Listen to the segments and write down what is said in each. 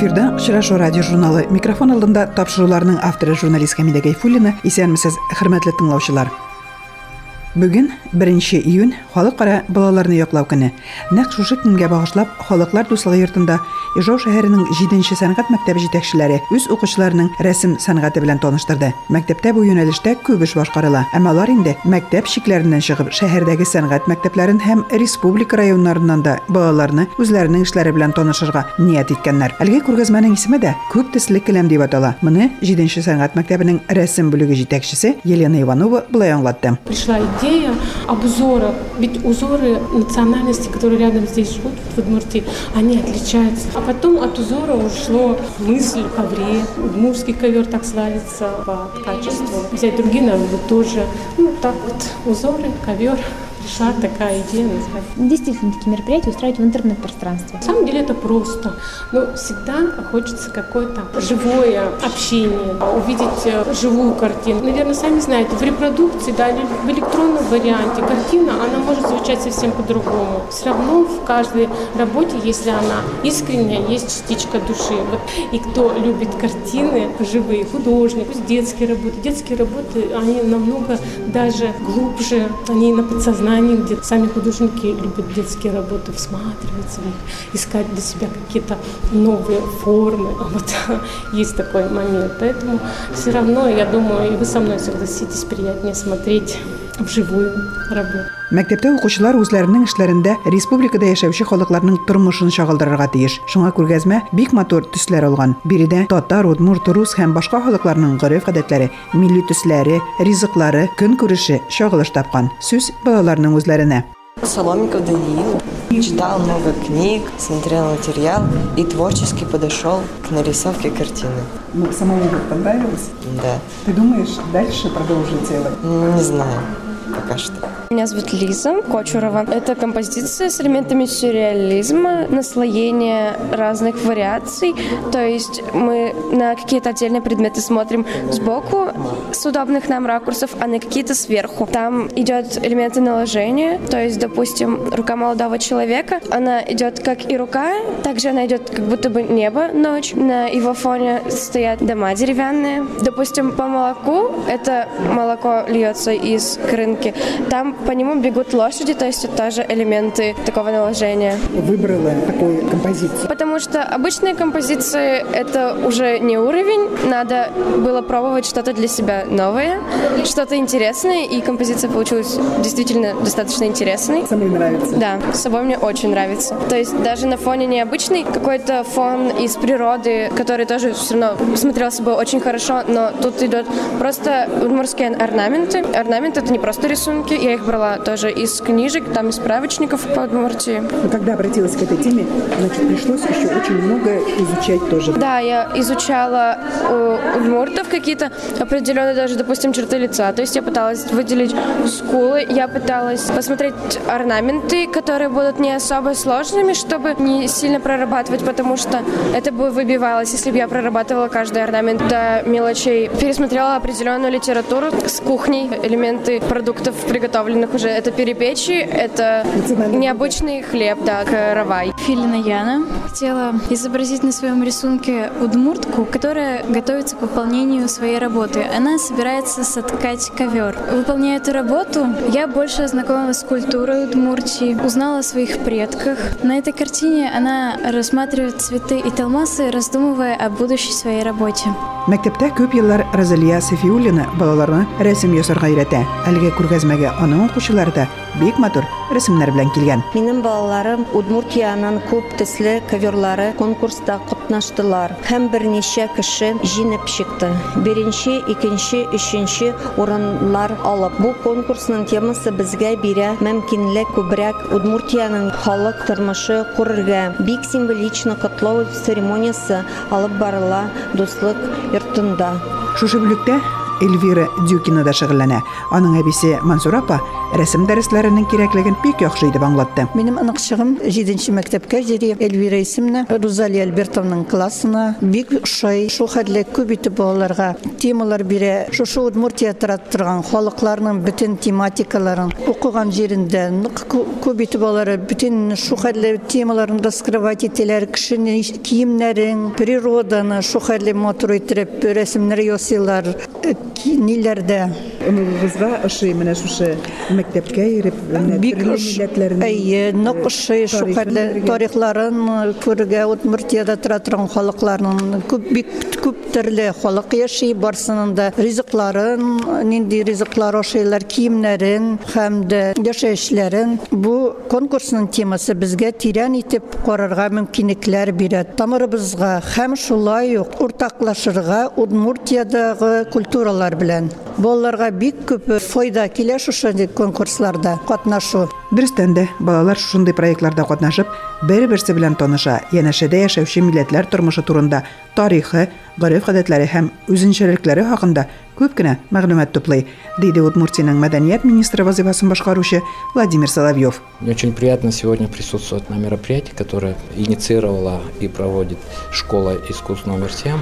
эфирде очрашу радио журналы микрофон алдында тапшыруларның авторы журналист хамида гайфуллина. Исәнмесез хөрмәтле тыңлаучылар Бүген 1 июнь халыкара балаларны яклау көне. Нәкъ шушы көнгә багышлап, халыклар дуслыгы йортында Ижау шәһәренең 7нче сәнгать мәктәбе җитәкчеләре үз укучыларының рәсем сәнгате белән таныштырды. Мәктәптә бу юнәлештә күп эш башкарыла, әмма алар инде мәктәп шикләреннән чыгып, шәһәрдәге сәнгать мәктәпләрен һәм республика районнарыннан да балаларны үзләренең эшләре белән танышырга ният иткәннәр. Әлеге күргәзмәнең исеме дә күп төсле келәм дип атала. Моны 7нче сәнгать мәктәбенең рәсем бүлеге җитәкчесе Елена Иванова булай аңлатты. Пришла идея обзора. Ведь узоры национальности, которые рядом здесь живут, в Удмуртии, они отличаются. А потом от узора ушло мысль о ковре. Удмурский ковер так славится по качеству. Взять другие народы тоже. Ну, так вот, узоры, ковер пришла такая идея назвать. Действительно, такие мероприятия устраивать в интернет-пространстве. На самом деле это просто, но всегда хочется какое-то живое общение, увидеть э, живую картину. Наверное, сами знаете, в репродукции, да, в электронном варианте картина, она может звучать совсем по-другому. Все равно в каждой работе, если она искренняя, есть частичка души. Вот. И кто любит картины живые, художник, пусть детские работы. Детские работы, они намного даже глубже, они на подсознании сознании, где сами художники любят детские работы, всматриваться в них, искать для себя какие-то новые формы. А вот есть такой момент. Поэтому все равно, я думаю, и вы со мной согласитесь, приятнее смотреть вживую работу. Мәктәптә укучылар үзләренең эшләрендә республикада яшәүче халыкларның тормышын чагылдырырга тиеш. Шуңа күргәзмә бик матур төсләр алган. Биредә татар, удмурт, рус һәм башка халыкларның гореф-гадәтләре, милли төсләре, ризыклары, көн күреше чагылыш тапкан. Сүз балаларның үзләренә. Соломиков Даниил. Читал много книг, смотрел материал и творчески подошел к нарисовке картины. Ну, самому понравилось? Да. Ты думаешь дальше продолжить делать? Не знаю пока что. Меня зовут Лиза Кочурова. Это композиция с элементами сюрреализма, наслоение разных вариаций. То есть мы на какие-то отдельные предметы смотрим сбоку с удобных нам ракурсов, а на какие-то сверху. Там идет элементы наложения. То есть, допустим, рука молодого человека, она идет как и рука, также она идет как будто бы небо, ночь. На его фоне стоят дома деревянные. Допустим, по молоку это молоко льется из крынки. Там по нему бегут лошади, то есть это тоже элементы такого наложения. Выбрала такую композицию? Потому что обычные композиции это уже не уровень, надо было пробовать что-то для себя новое, что-то интересное, и композиция получилась действительно достаточно интересной. Самой нравится? Да, с собой мне очень нравится. То есть даже на фоне необычный, какой-то фон из природы, который тоже все равно смотрел с очень хорошо, но тут идет просто удмуртские орнаменты. Орнамент это не просто рисунки, я их брала тоже из книжек, там из справочников по Удмуртии. Но когда обратилась к этой теме, значит, пришлось еще очень много изучать тоже. Да, я изучала у удмуртов какие-то определенные даже, допустим, черты лица. То есть я пыталась выделить скулы, я пыталась посмотреть орнаменты, которые будут не особо сложными, чтобы не сильно прорабатывать, потому что это бы выбивалось, если бы я прорабатывала каждый орнамент до мелочей. Пересмотрела определенную литературу с кухней, элементы продуктов приготовленных уже. Это перепечи, это необычный хлеб, да, каравай. Филина Яна хотела изобразить на своем рисунке удмуртку, которая готовится к выполнению своей работы. Она собирается соткать ковер. Выполняя эту работу, я больше ознакомилась с культурой Удмуртии, узнала о своих предках. На этой картине она рассматривает цветы и талмасы, раздумывая о будущей своей работе. Мәктәптә күп еллар Розалия Сафиуллина балаларны рәсем ясарга өйрәтә. Әлеге күргәзмәгә аның укучылары да бик матур рәсемнәр белән килгән. Минем балаларым Удмуртиянын күп төсле коверлары конкурста катнаштылар һәм берничә кеше җиңеп чыкты. Беренче, икенче, өченче урыннар алып, бу конкурсның темасы безгә бирә мөмкинлек күбрәк Удмуртиянын халык тормышы күрергә. Бик символично котлау церемониясе алып барыла дуслык йортында. Шушы бүлектә Эльвира Дюкина да шөгыльләнә. Аның әбисе Мансур апа рәсем дәресләренең кирәклеген бик яхшы итеп аңлатты. Минем ыныкчыгым 7 мәктәпкә җири Эльвира исемле Розалия Альбертовның классына бик ошый. Шул хәтле күп итеп балаларга темалар бирә. Шушы Удмуртия торган халыкларның бөтен тематикаларын укыган җирендә нык кү- күп итеп алар бөтен шу хәтле темаларын раскрывать итәләр. Кешенең киемнәрен, природаны шу хәтле матур итеп рәсемнәр ясыйлар. Э, Онугызга ошый менә шушы мәктәпкә йөреп бик әйе ошый шу хәтле тарихларын күрергә Удмуртиядә тора торган халыкларның күп бик күп төрле халык яши барсының да ризыкларын нинди ризыклар ашыйлар киемнәрен һәм дә яшәешләрен бу конкурсның темасы безгә тирән итеп карарга мөмкинлекләр бирә тамырыбызга һәм шулай ук уртаклашырга Удмуртиядагы культуралар белән балаларга бик күп файда килә шушы конкурсларда катнашу Дөрестән дә балалар шушындый проектларда катнашып, бер-берсе белән таныша, янәшәдә яшәүче милләтләр тормышы турында, тарихы, гореф-гадәтләре һәм үзенчәлекләре хакында күп кенә мәгълүмат туплый, диде Удмуртиянең мәдәният министры вазифасын башкаручы Владимир Соловьев. Мне очень приятно сегодня присутствовать на мероприятии, которое инициировала и проводит школа искусств номер 7.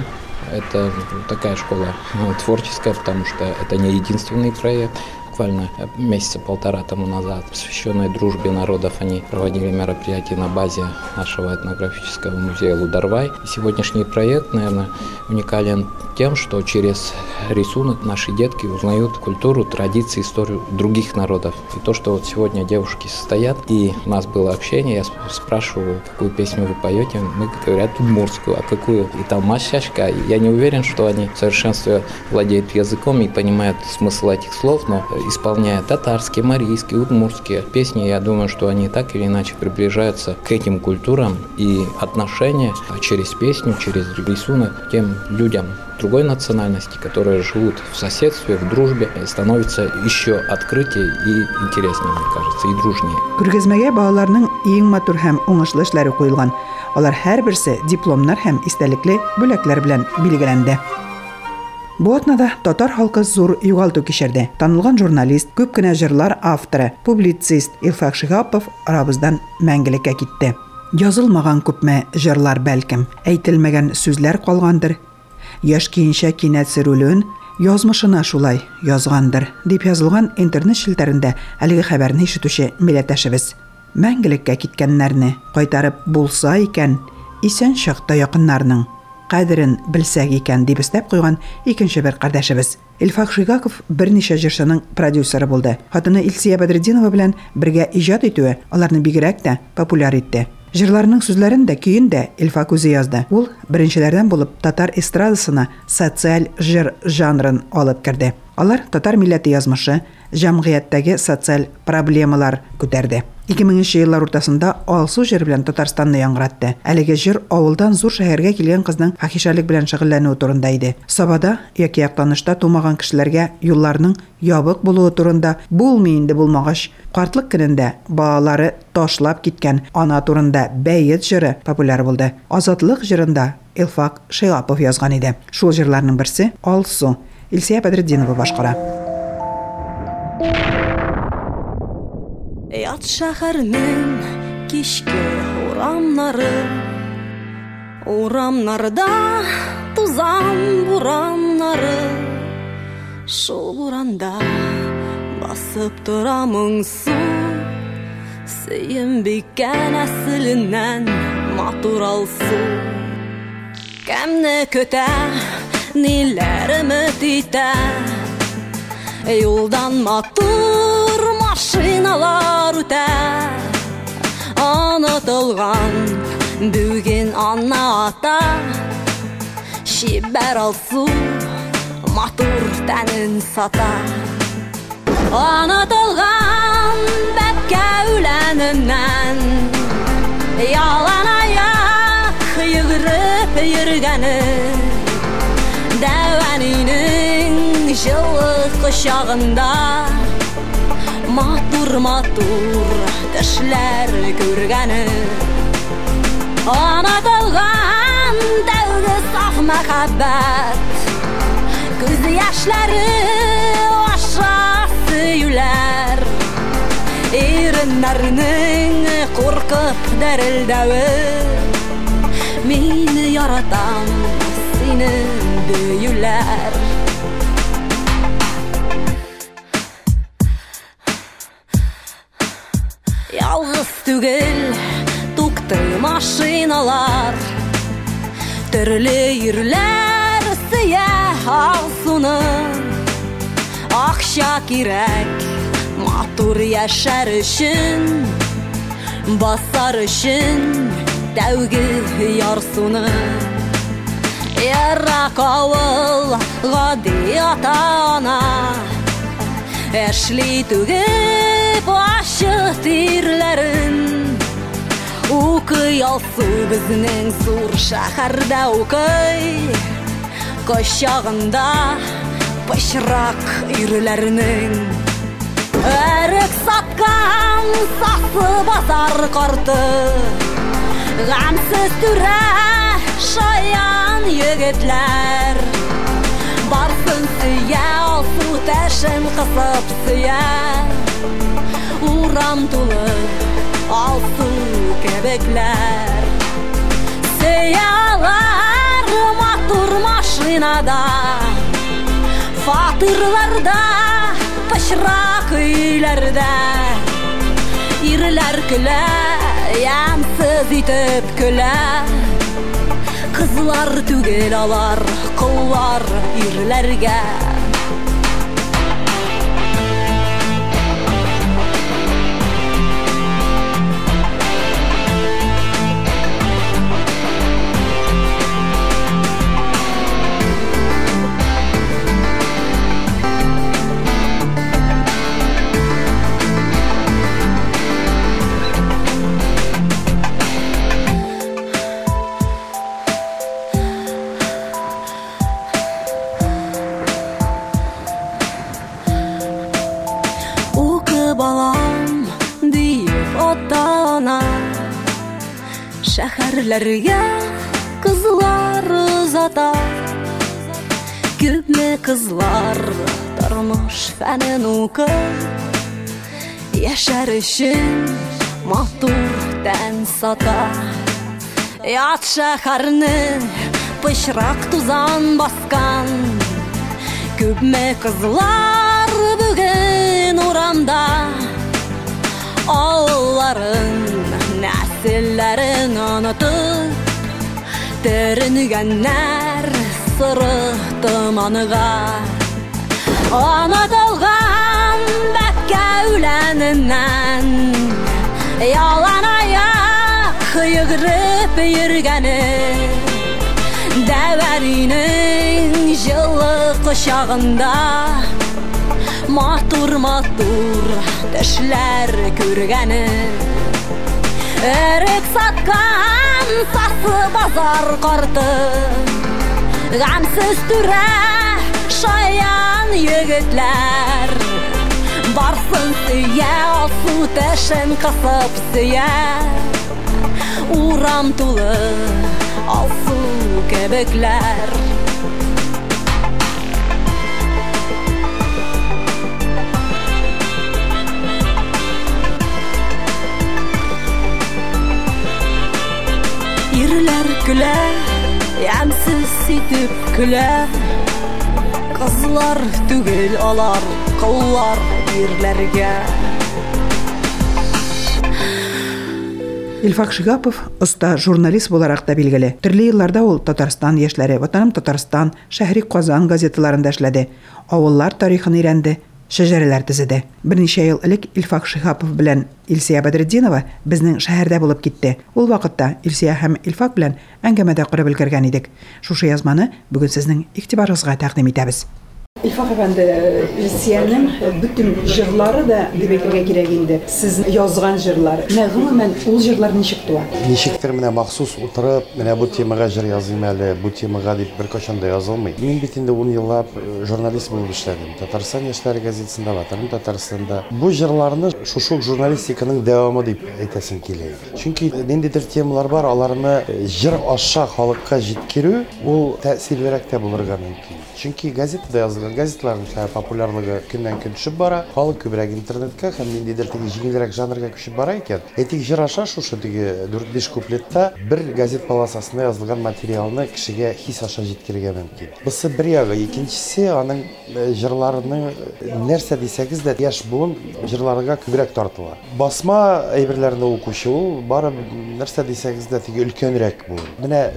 Это такая школа ну, творческая, потому что это не единственный проект. Буквально месяца полтора тому назад, посвященной дружбе народов, они проводили мероприятие на базе нашего этнографического музея Лударвай. Сегодняшний проект, наверное, уникален тем, что через рисунок наши детки узнают культуру, традиции, историю других народов. И то, что вот сегодня девушки состоят, и у нас было общение, я сп- спрашиваю, какую песню вы поете, мы говорят удмуртскую, а какую? И там масяшка. Я не уверен, что они в совершенстве владеют языком и понимают смысл этих слов, но исполняя татарские, марийские, удмуртские песни, я думаю, что они так или иначе приближаются к этим культурам и отношения через песню, через рисунок к тем людям, другой национальности, которые живут в соседстве, в дружбе, становится еще открытие и интереснее, мне кажется, и дружнее. Күргәзмәгә балаларның иң матур һәм уңышлы эшләре куелган. Алар һәрберсе дипломнар һәм истәлекле бүләкләр белән билгеләнде. Бу атнада татар халкы зур югалту кичерде. Танылган журналист, күп кенә җырлар авторы, публицист Илфак Шиһапов арабыздан мәңгелеккә китте. Язылмаган күпме җырлар бәлкем, әйтелмәгән сүзләр калгандыр. Яшь киенчә кинәт сөрүлүен язмышына шулай язгандыр, дип язылган интернет шелтәрендә әлеге хәбәрне ишетүче милләттәшебез. Мәңгелеккә киткәннәрне кайтарып булса икән, исән чакта якыннарның кадерен белсәк икән дип өстәп куйган икенче бер кардәшебез. Илфак Шигаков берничә җырчының продюсеры булды. Хатыны Илсия Бәдретдинова белән бергә иҗат итүе аларны бигрәк тә популяр итте. Җырларның сүзләрен дә, көен дә Илфак үзе язды. Ул беренчеләрдән булып татар эстрадасына социаль җыр жанрын алып керде. Алар татар милләте язмышы, җәмгыятьтәге социаль проблемалар күтәрде. 2000 еллар уртасында Алсу җыр белән Татарстанны яңгыратты. Әлеге җыр авылдан зур шәһәргә килгән кызның фахишалык белән шөгыльләнүе турында иде. Сабада яки яктанышта тумаган кешеләргә юлларның ябык булуы турында булмый инде булмагач, картлык көнендә балалары ташлап киткән ана турында бәйет җыры популяр булды. Азатлык җырында Илфак Шейапов язган иде. Шул җырларның берсе Алсу. Илсия Бәдретдинова башкара. Ят шәһәрнең кичке урамнары Урамнарда тузан бураннары Шул буранда басып тора моңсу Сөембикә нәселеннән матур алсу Кемне көтә, ниләр өмет итә Юлдан матур машиналар үтә Онытылган бүген ана ата Шибәр алсу матур тәнен сата Онытылган бәпкә үләненнән Ялан аяк йөгереп йөргәне Дәвәнинең жылы кочагында Матур-матур тешләр күргәне Анатылган тәүге саф мәхәббәт Göz yaşları aşağı süyüler Erinlerinin korkup derildəvi Meni yaratan senin büyüler түгел туҡтый машиналар. Төрлө ирләр сейә алсуның акча кирәк матур йәшәр өчен басар өчен тәүге ярсуны Ерак ауыл гади ата-ана Әшли түгел tügip aşı tirlerin Ukıy alsı bizning sur shaharda ukıy Koşağında pışrak irlerinin. Erik satkan sası bazar kartı. Gamsız türe şayan yigitler Barsın siya alsı teşin kısıp урам тулы алсу кебекләр Сеялар матур машинада Фатырларда, пычрак өйләрдә Ирләр көлә, ямсыз итеп көлә Кызлар түгел алар, коллар ирләргә Şəhərlərə qızlar uzata Küpme kızlar Darmış fənin uku Yaşar için Mahturdən sata. Yat şəhərini Pışrak tuzan baskan. Küpme kızlar bugün uramda Ağların nesillerin unutup Deringenler sırıhtım anıga Unutulgan Bekke üleninden Yalan ayak yıgırıp yürgeni Deverinin жылы құшағында Матур матур төшләр күргәне Эрек саткан сасы базар карты Гамсыз түрә шаян егетләр Барсын сөя алсу тәшен кысып сөя Урам тулы алсу кебекләр Ямсыз итеп көлә Кызлар түгел алар, кыллар ирләргә Илфак Шигапов оста журналист буларак та билгеле. Төрле елларда ул Татарстан яшьләре, Ватаным Татарстан, Шәһри Казан газеталарында эшләде. Авыллар тарихын өйрәнде, шәҗәрәләр төзеде. Берничә ел элек Илфак Шигапов белән Илсия Бәдретдинова безнең шәһәрдә булып китте. Ул вакытта Илсия һәм Илфак белән әңгәмәдә корып өлгергән идек. Шушы язманы бүген сезнең игътибарыгызга тәкъдим итәбез. Илфах әфәнде, Илсиянең бөтен җырлары да дип әйтергә кирәк инде. Сез язган җырлар. Гомумән ул җырлар ничек туа? Ничектер менә махсус утырып, менә бу темага җыр языйм әле, бу темага дип беркайчан да язылмый. Мин бит инде 10 еллап журналист булып эшләдем. Татарстан яшьләре газетасында, Ватан Татарстанда. Бу җырларны шушы журналистиканың дәвамы дип әйтәсем килә. Чөнки ниндидер темалар бар, аларны җыр аша халыкка җиткерү, ул тәэсирлерәк тә булырга мөмкин. Чөнки газетада язылган газетларның хәзер популярлыгы көннән көн төшеп бара, халык күбрәк интернетка һәм ниндидер теге җиңелрәк жанрга күчеп бара икән. Әйтик җыр аша шушы теге 4-5 куплетта бер газет полосасында язылган материалны кешегә хис аша җиткерергә мөмкин. Бусы бер ягы, икенчесе аның э, җырларының э, нәрсә дисәгез дә яшь буын җырларга күбрәк тартыла. Басма әйберләрне укучы ул бары нәрсә дисәгез дә теге өлкәнрәк бу. Менә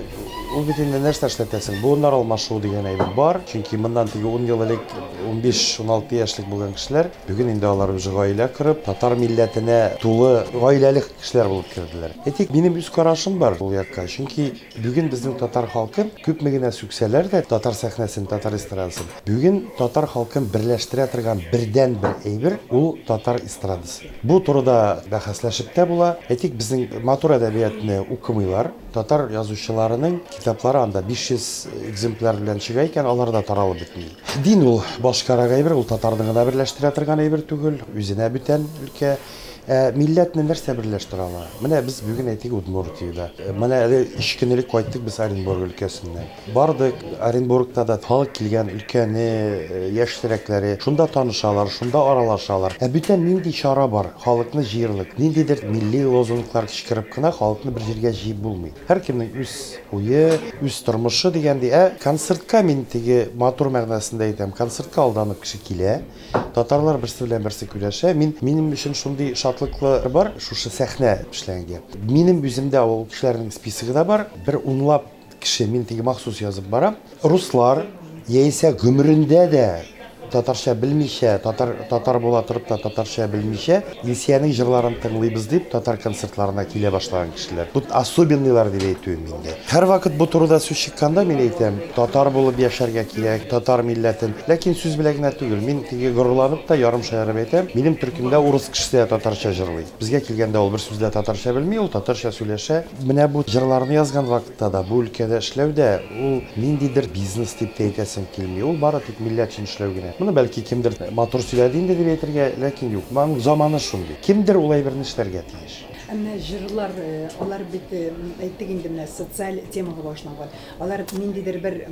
ул бит инде нәрсә эшләтәсең? Буыннар алмашуу дигән әйбер бар. Чөнки моннан теге 10 ел элек 15-16 яшьлек булган кешеләр бүген инде алар үзе гаилә корып, татар милләтенә тулы гаиләле кешеләр булып керделәр. Әйтик, минем үз карашым бар ул якка. Чөнки бүген безнең татар халкы күпме генә сүксәләр дә татар сәхнәсен, татар эстрадасын. Бүген татар халкын берләштерә торган бердән бер әйбер ул татар эстрадасы. Бу турыда бәхәсләшеп тә була. Әйтик, безнең матур әдәбиятны укымыйлар. Татар язучыларының китаплары анда 500 экземпляр белән чыга икән, алар да таралып бетми. Дин ул башкарак әйбер, ул татарны гына берләштерә торган әйбер түгел, үзенә бүтән өлкә Ә, милләтне нәрсә берләштерә ала? Менә без бүген әйтик Удмуртиядә. Ә, Менә әле 3 көн элек кайттык без Оренбург өлкәсеннән. Бардык Оренбургта да халык килгән өлкәне, ә, яшьтерәкләре, шунда танышалар, шунда аралашалар. Ә бүтән нинди чара бар? Халыкны җыерлык, ниндидер милли лозунглар кычкырып кына халыкны бер җиргә җыеп булмый. Һәркемнең үз уе, үз тормышы дигәндәй, ә концертка мин теге матур мәгънәсендә әйтәм, концертка алданып кеше килә. Татарлар берсе белән берсе күләшә. Мин минем өчен шундый шатлыклы бар, шушы сәхнә эшләнгән. Минем үземдә ул кешеләрнең списогы да бар. Бер унлап кеше мин теге махсус язып барам. Руслар яисә гомерендә дә татарча белмичә, татар татар була торып та татарча белмичә, Илсиянең җырларын тыңлыйбыз дип татар концертларына килә башлаган кешеләр. Бу особенныйлар дип әйтүем миндә. Һәр вакыт бу турыда сүз чыкканда мин әйтәм, татар булып яшәргә кирәк, татар милләтен. Ләкин сүз белән генә түгел. Мин теге горурланып та ярым шаярып әйтәм, минем төркемдә урыс кешесе дә татарча җырлый. Безгә килгәндә ул бер сүз дә татарча белми, ул татарча сөйләшә. Менә бу җырларны язган вакытта да, бу өлкәдә эшләүдә ул ниндидер бизнес дип тә әйтәсем килми. Ул бары тик милләт өчен эшләү генә. Моны бәлки кемдер матур сөйләде инде дип әйтергә, ләкин юк. Моның заманы шундый. Кемдер ул әйберне эшләргә тиеш. Әмма җырлар, э, алар бит әйттек инде менә социаль темага башланган. Алар ниндидер бер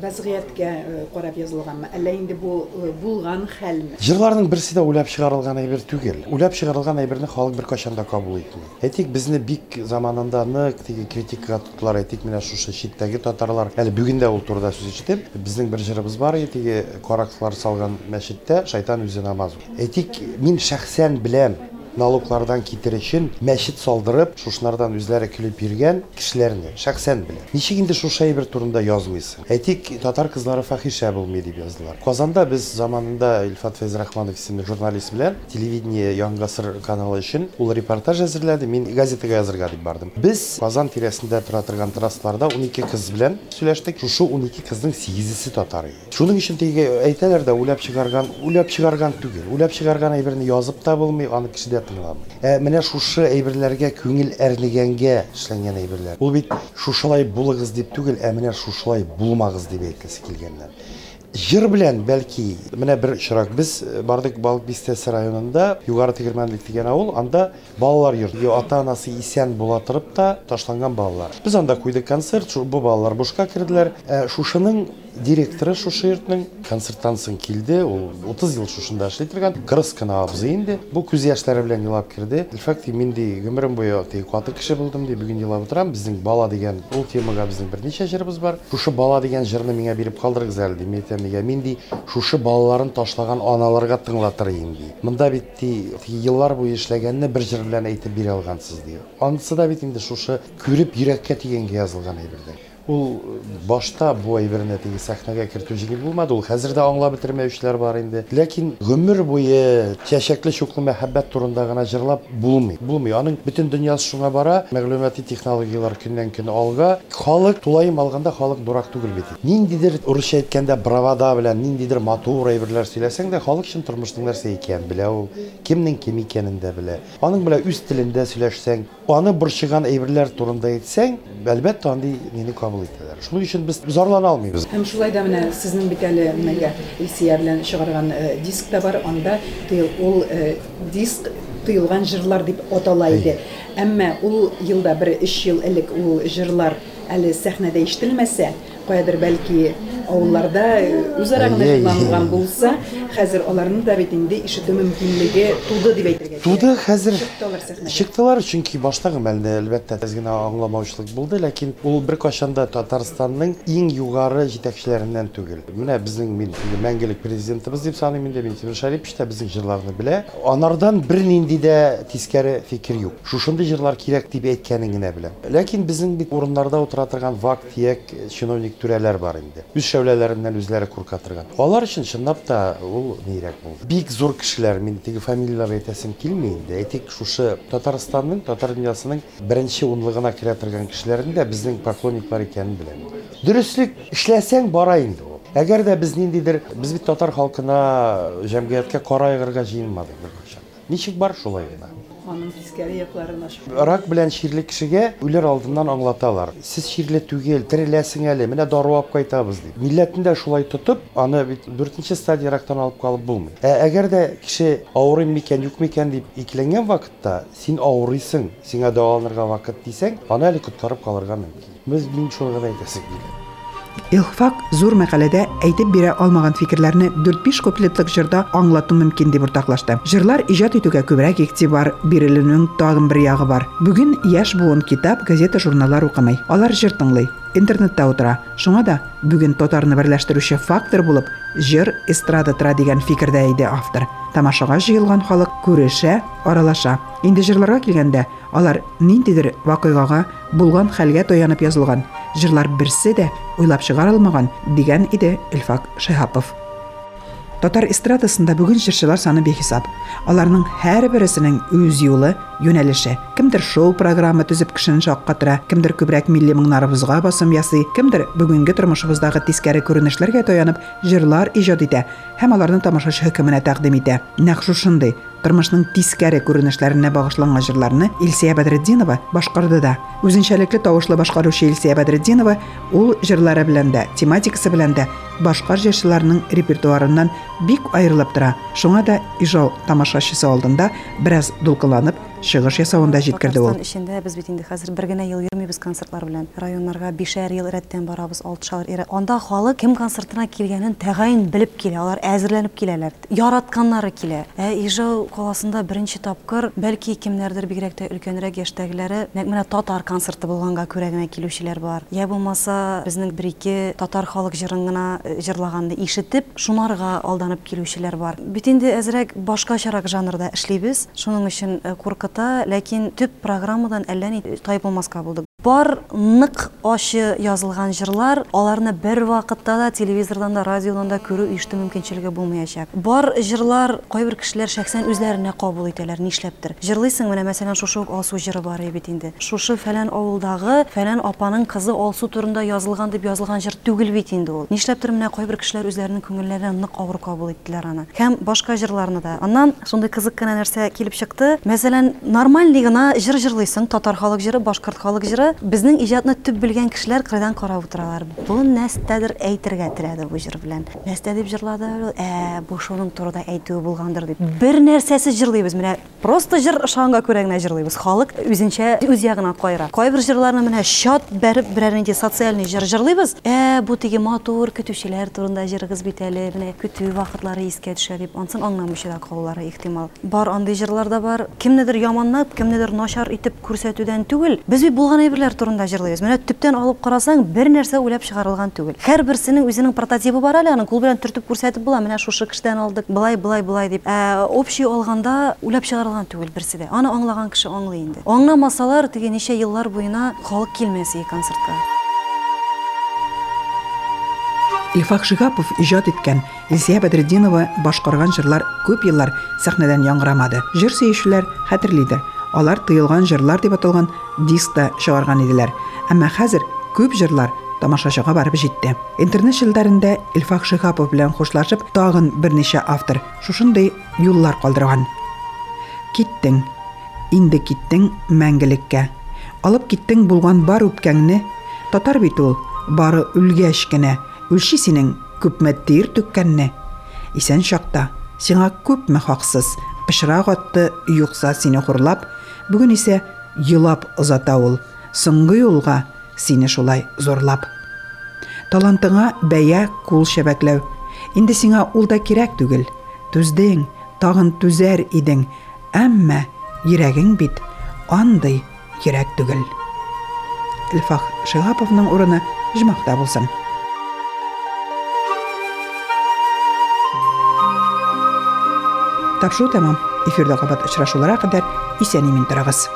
вазгыятькә карап язылганмы? Әллә инде бу булган хәлме? Җырларның берсе дә уйлап чыгарылган әйбер түгел. Уйлап чыгарылган әйберне халык беркайчан да кабул итми. Әйтик, безне бик заманында нык теге критикага тоттылар. Әйтик, менә шушы читтәге татарлар, әле бүген дә ул турыда сүз ичтем. Безнең бер җырыбыз бар теге караклар салган мәчеттә шайтан үзе намаз. Әйтик, мин шәхсән беләм налоглардан китер өчен мәчет салдырып, шушынардан үзләре көлеп йөргән кешеләрне шәхсән белән. Ничек инде шушы әйбер турында язмыйсың? Әйтик, татар кызлары фахиша булмый дип яздылар. Казанда без заманында Илфат Фәйзрахманов исемле журналист белән телевидение Яңа гасыр каналы өчен ул репортаж әзерләде. Мин газетага язырга дип бардым. Без Казан тирәсендә тора торган трассаларда 12 кыз белән сөйләштек. Шушы 12 кызның 8-се татар иде. Шуның өчен теге әйтәләр дә уйлап чыгарган, уйлап чыгарган түгел. Уйлап чыгарган әйберне язып та булмый, аны кеше дә тыңламый. Ә менә шушы әйберләргә күңел әрнегәнгә эшләнгән әйберләр. Ул бит шушылай булыгыз дип түгел, ә менә шушылай булмагыз дип әйткесе килгәннәр. Җыр белән бәлки менә бер очрак без э, бардык Балык бистәсе районында Югары Тегермәнлек дигән авыл, анда балалар йорты. Ата-анасы исән була торып та ташланган балалар. Без анда куйдык концерт, бу балалар бушка керделәр. Ә, Шушының директоры концерттан соң килде. Ул 30 ел шушында эшли торган. Кырыс кына абзый инде. Бу күз яшьләре белән елап кирде. Илфакт мин ди гомерем буе теге каты кеше булдым ди. Бүген елап утырам. Безнең бала дигән ул темага безнең берничә җырыбыз бар. Шушы бала дигән җырны миңа биреп калдырыгыз әле ди. Мин әйтәм нигә мин ди шушы балаларын ташлаган аналарга тыңлатырын ди. Монда бит ди еллар буе эшләгәнне бер җыр белән әйтеп бирә алгансыз ди. Анысы да бит инде шушы күреп йөрәккә тигәнгә язылган әйбердә. ул башта бу әйберне теге сәхнәгә кертү җиңел булмады. Ул хәзер дә аңлап бетермәүчеләр бар инде. Ләкин гомер буе чәчәкле чуклы мәхәббәт турында гына җырлап булмый. Булмый. Аның бөтен дөньясы шуңа бара. Мәгълүмати технологиялар көннән-көн алга. Халык тулайым алганда халык дурак түгел бит. Ниндидер урысча әйткәндә бравада белән ниндидер матур әйберләр сөйләсәң дә халык өчен тормышның нәрсә икәнен белә ул. Кемнең кем икәнен дә белә. Аның белән үз телендә сөйләшсәң, аны борчыган әйберләр турында әйтсәң, әлбәттә андый мине кабул итәләр. Шуның өчен без зарлана алмыйбыз. Һәм шулай да менә сезнең бит әле менә Илсия белән чыгарган э, диск та бар. Анда тыел ул э, диск тыелган җырлар дип атала иде. Әмма ул елда бер 3 ел элек ул җырлар әле сәхнәдә ишетелмәсә, каядыр бәлки авылларда э, үзара гына Әйе. җырланган булса, хәзер аларны да бит инде ишетү мөмкинлеге туды дип әйтергә. Туды хәзер Чыктылар сәхнәгә. чыктылар, чөнки баштагы мәлдә әлбәттә тез генә аңламаучылык булды, ләкин ул бер кашанда Татарстанның иң югары җитәкчеләреннән түгел. Менә безнең мин инде мәңгелек президентыбыз дип саныйм инде Минтимер Шәрипович та безнең җырларны белә. Анардан бер нинди дә тискәре фикер юк. Шушындый җырлар кирәк дип әйткәнен генә беләм. Ләкин безнең бит урыннарда утыра торган вак тияк чиновник түрәләр бар инде. Үз шәүләләреннән үзләре курка торган. Алар өчен чынлап та ул нирәк булды. Бик зур кешеләр, мин теге фамилиялар әйтәсем килми инде. Әйтик, шушы Татарстанның, татар дөньясының беренче унлыгына керә торган кешеләрнең дә безнең поклонниклар икәнен беләм. Дөреслек эшләсәң бара инде ул. Әгәр дә без ниндидер, без бит татар халкына җәмгыятькә кара айгырга җыенмадык. Ничек бар шулай гына? Аның тискәре якларын ачып. Рак белән ширле кешегә үлер алдыннан аңлаталар. Сез ширле түгел, тереләсең әле, менә даруап кайтабыз дип. Милләтне дә шулай тотып, аны бит 4нче стадия рактан алып калып булмый. Ә әгәр дә кеше авырыйм микән, юк микән дип икеләнгән вакытта, син авырыйсың, сиңа дәваланырга вакыт дисәң, аны әле коткарып калырга мөмкин. Без мин шуны гына әйтәсек килә. Илфак зур мәкаләдә әйтеп бирә алмаган фикерләрне 4-5 куплетлык җырда аңлату мөмкин дип уртаклашты. Җырлар иҗат итүгә күбрәк игътибар бирелүнең тагын бер ягы бар. Бүген яшь буын китап, газета, журналлар укымый. Алар җыр тыңлый, интернетта утыра. Шуңа да бүген татарны берләштерүче фактор булып җыр эстрада тора дигән фикердә иде автор. Тамашага җыелган халык күрешә, аралаша. Инде җырларга килгәндә, алар ниндидер вакыйгага, булган хәлгә таянып язылган. Җырлар берсе дә уйлап чыгарылмаган дигән иде Илфак Шайхапов. Татар эстрадасында бүген җырчылар саны бехисап. Аларның һәрберсенең үз юлы, юнәлеше. Кемдер шоу программа төзеп кешене шаккатыра, кемдер күбрәк милли моңнарыбызга басым ясый, кемдер бүгенге тормышыбыздагы тискәре күренешләргә таянып җырлар иҗат итә һәм аларны тамашачы хөкеменә тәкъдим итә. Нәкъ шушындый тормышның тискәре күренешләренә багышланган җырларны Илсия Бәдретдинова башкарды да. Үзенчәлекле тавышлы башкаручы Илсия Бәдретдинова ул җырлары белән дә, тематикасы белән дә башка җырчыларның репертуарыннан бик аерылып тора. Шуңа да ижау тамашачысы алдында бераз дулкынланып чыгыш ясавында җиткерде ул. Эчендә без бит инде хәзер бер генә ел йөрмибез концертлар белән. Районнарга бишәр ел рәттән барабыз, алтышар ел. Анда халык кем концертына килгәнен тәгаен белеп килә, алар әзерләнеп киләләр. Яратканнары килә. Ә Ижау каласында беренче тапкыр, бәлки кемнәрдер бигрәк тә өлкәнрәк яшьтәгеләре, нәкъ менә татар концерты булганга күрә генә килүчеләр бар. Я булмаса безнең бер-ике татар халык җырын гына җырлаганны ишетеп, шунарга алданып килүчеләр бар. Бит инде әзрәк башкачарак жанрда эшлибез. Шуның э, куркыта, ләкин төп программадан әллә ни тайып булмаска булдык. Бар нык ачы язылган җырлар, аларны бер вакытта да телевизордан да, радиодан да күрү ишту мөмкинчелеге булмаячак. Бар җырлар кайбер кешеләр шәхсән үзләренә кабул итәләр, нишләптер. Җырлыйсың, менә мәсәлән, шушы ук Алсу җыры бар бит инде. Шушы фәлән авылдагы фәлән апаның кызы Алсу турында язылган дип язылган җыр түгел бит инде ул. Нишләптер менә кайбер кешеләр үзләренең күңелләренә нык авыр кабул иттеләр аны. Һәм башка җырларны да. Аннан шундый кызык кына нәрсә килеп чыкты. Мәсәлән, нормальный гына җыр җырлыйсың, татар халык җыры, башкорт халык җыры. Безнең иҗатны төп белгән кешеләр кырдан карап утыралар. Бу нәрсәдер әйтергә теләде бу җыр белән. Нәрсә дип җырлады? Ә, бу шуның турыда әйтүе булгандыр дип. Бер нәрсәсез җырлыйбыз. Менә просто җыр шанга күрә генә җырлыйбыз. Халык үзенчә үз ягына кайра. Кайбер җырларны менә шат бәреп берәр нинди социальный җыр җырлыйбыз. Ә, бу теге матур көтүчеләр турында җырыгыз бит әле. Менә көтү вакытлары искә төшә дип, ансын аңламыйча да ихтимал. Бар андый җырлар да бар. Кемнедер яманлап, кемнедер начар итеп күрсәтүдән түгел. Без бит булган әйберләр турында җырлыйбыз. Менә төптән алып карасаң, бер нәрсә уйлап чыгарылган түгел. Һәрберсенең үзенең прототипы бар әле, аны кул белән төртеп күрсәтеп була. Менә шушы кешедән алдык, былай, былай, былай дип. Ә, общий алганда уйлап чыгарылган түгел берсе дә. Аны аңлаган кеше аңлый инде. Аңламасалар, теге ничә еллар буена халык килмәс и концертка. Илфак Шигапов иҗат иткән, Илсия Бәдретдинова башкарган җырлар күп еллар сәхнәдән яңгырамады. Җыр сөючеләр хәтерлидер. Алар тыелган җырлар дип аталган дискта чыгарган иделәр. Әмма хәзер күп җырлар тамашачыга барып җитте. Интернет челләрендә Илфак Шигапов белән хушлашып, тагын берничә автор шушындый юллар калдырган. Киттең, инде киттең мәңгелеккә. Алып киттең булган бар үпкәңне, татар бит ул, бары үлгәч кенә, үлчи синең күпме тир түккәнне. Исән чакта, сиңа күпме хаксыз, пычрак атты юкса сине хурлап, бүген исә елап озата ул, соңгы юлга сине шулай зорлап. Талантыңа бәя кул шәбәкләү. Инде сиңа ул да кирәк түгел. Түздең, тагын түзәр идең, әмма йөрәгең бит андый йөрәк түгел. Илфах Шигаповның урыны җмакта булсын. Тапшыру тәмам. Эфирдә кабат очрашуларга кадәр исән-имин торыгыз.